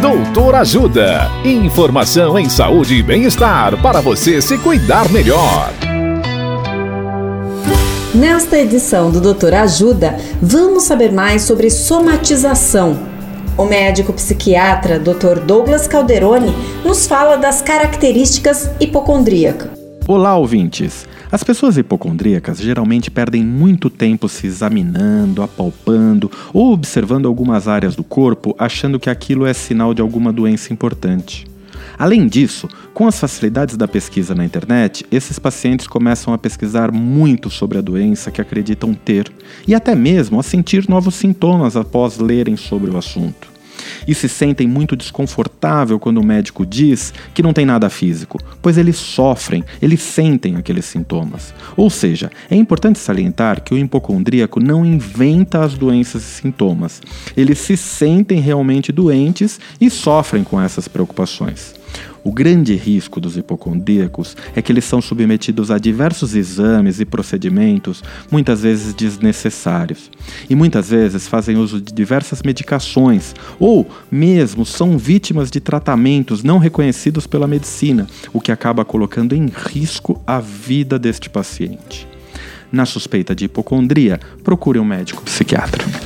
Doutor Ajuda. Informação em saúde e bem-estar para você se cuidar melhor. Nesta edição do Doutor Ajuda, vamos saber mais sobre somatização. O médico psiquiatra Dr. Douglas Calderoni nos fala das características hipocondríacas. Olá, ouvintes! As pessoas hipocondríacas geralmente perdem muito tempo se examinando, apalpando ou observando algumas áreas do corpo, achando que aquilo é sinal de alguma doença importante. Além disso, com as facilidades da pesquisa na internet, esses pacientes começam a pesquisar muito sobre a doença que acreditam ter e até mesmo a sentir novos sintomas após lerem sobre o assunto e se sentem muito desconfortável quando o médico diz que não tem nada físico, pois eles sofrem, eles sentem aqueles sintomas. Ou seja, é importante salientar que o hipocondríaco não inventa as doenças e sintomas. Eles se sentem realmente doentes e sofrem com essas preocupações. O grande risco dos hipocondríacos é que eles são submetidos a diversos exames e procedimentos, muitas vezes desnecessários, e muitas vezes fazem uso de diversas medicações ou mesmo são vítimas de tratamentos não reconhecidos pela medicina, o que acaba colocando em risco a vida deste paciente. Na suspeita de hipocondria, procure um médico psiquiatra.